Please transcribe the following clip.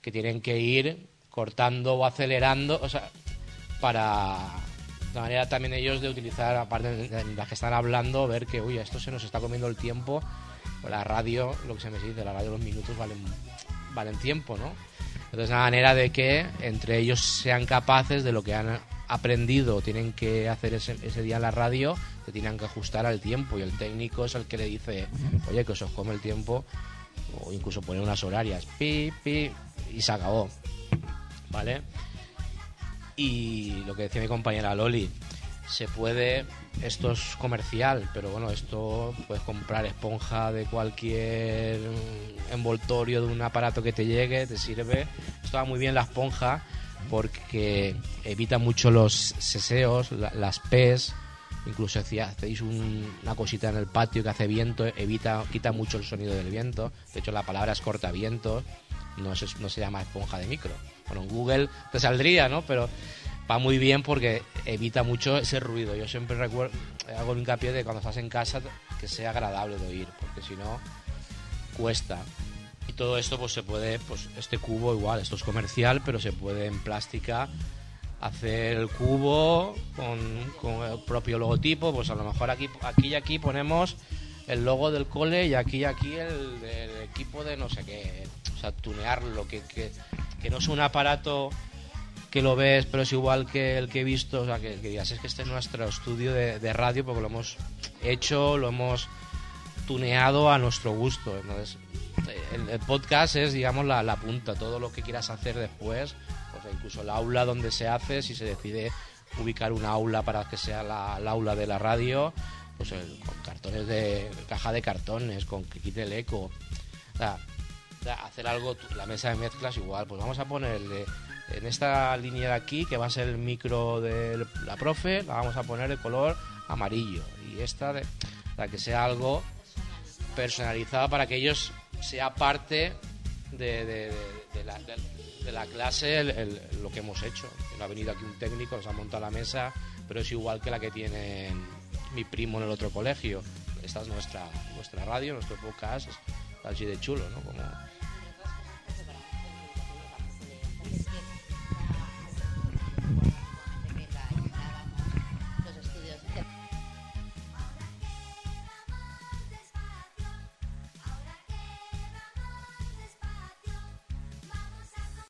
que tienen que ir cortando o acelerando, o sea, para de manera también ellos de utilizar, aparte de las que están hablando, ver que, uy, esto se nos está comiendo el tiempo. La radio, lo que se me dice, la radio los minutos valen, valen tiempo, ¿no? Entonces, una manera de que entre ellos sean capaces de lo que han aprendido, tienen que hacer ese, ese día en la radio, se tienen que ajustar al tiempo y el técnico es el que le dice, oye, que os come el tiempo, o incluso poner unas horarias, pi, pi, y se acabó. ¿Vale? Y lo que decía mi compañera Loli, se puede, esto es comercial, pero bueno, esto puedes comprar esponja de cualquier envoltorio de un aparato que te llegue, te sirve. Esto va muy bien la esponja porque evita mucho los seseos, la- las pes, incluso si hacéis un- una cosita en el patio que hace viento, evita, quita mucho el sonido del viento. De hecho, la palabra es cortaviento, no se, no se llama esponja de micro. Bueno, en Google te saldría, ¿no? Pero va muy bien porque evita mucho ese ruido. Yo siempre recuerdo, hago hincapié de cuando estás en casa que sea agradable de oír, porque si no, cuesta. Y todo esto, pues se puede, pues este cubo igual, esto es comercial, pero se puede en plástica hacer el cubo con, con el propio logotipo, pues a lo mejor aquí, aquí y aquí ponemos el logo del cole y aquí aquí el del equipo de no sé qué, o sea, tunearlo, que, que, que no es un aparato que lo ves, pero es igual que el que he visto, o sea, que, que digas, es que este es nuestro estudio de, de radio porque lo hemos hecho, lo hemos tuneado a nuestro gusto. Entonces, el, el podcast es, digamos, la, la punta. Todo lo que quieras hacer después, o sea, incluso el aula donde se hace, si se decide ubicar un aula para que sea la, el aula de la radio, pues el- con cartones de caja de cartones, con que quite el eco. O sea, hacer algo, la mesa de mezclas igual, pues vamos a ponerle en esta línea de aquí, que va a ser el micro de la profe, la vamos a poner de color amarillo. Y esta, de, sea, que sea algo personalizado para que ellos sea parte de, la, clase lo que hemos hecho. No ha venido aquí un técnico, nos ha montado la mesa, pero es igual que la que tiene mi primo en el otro colegio. Esta es nuestra, nuestra radio, nuestro podcast, así de chulo, ¿no? Como,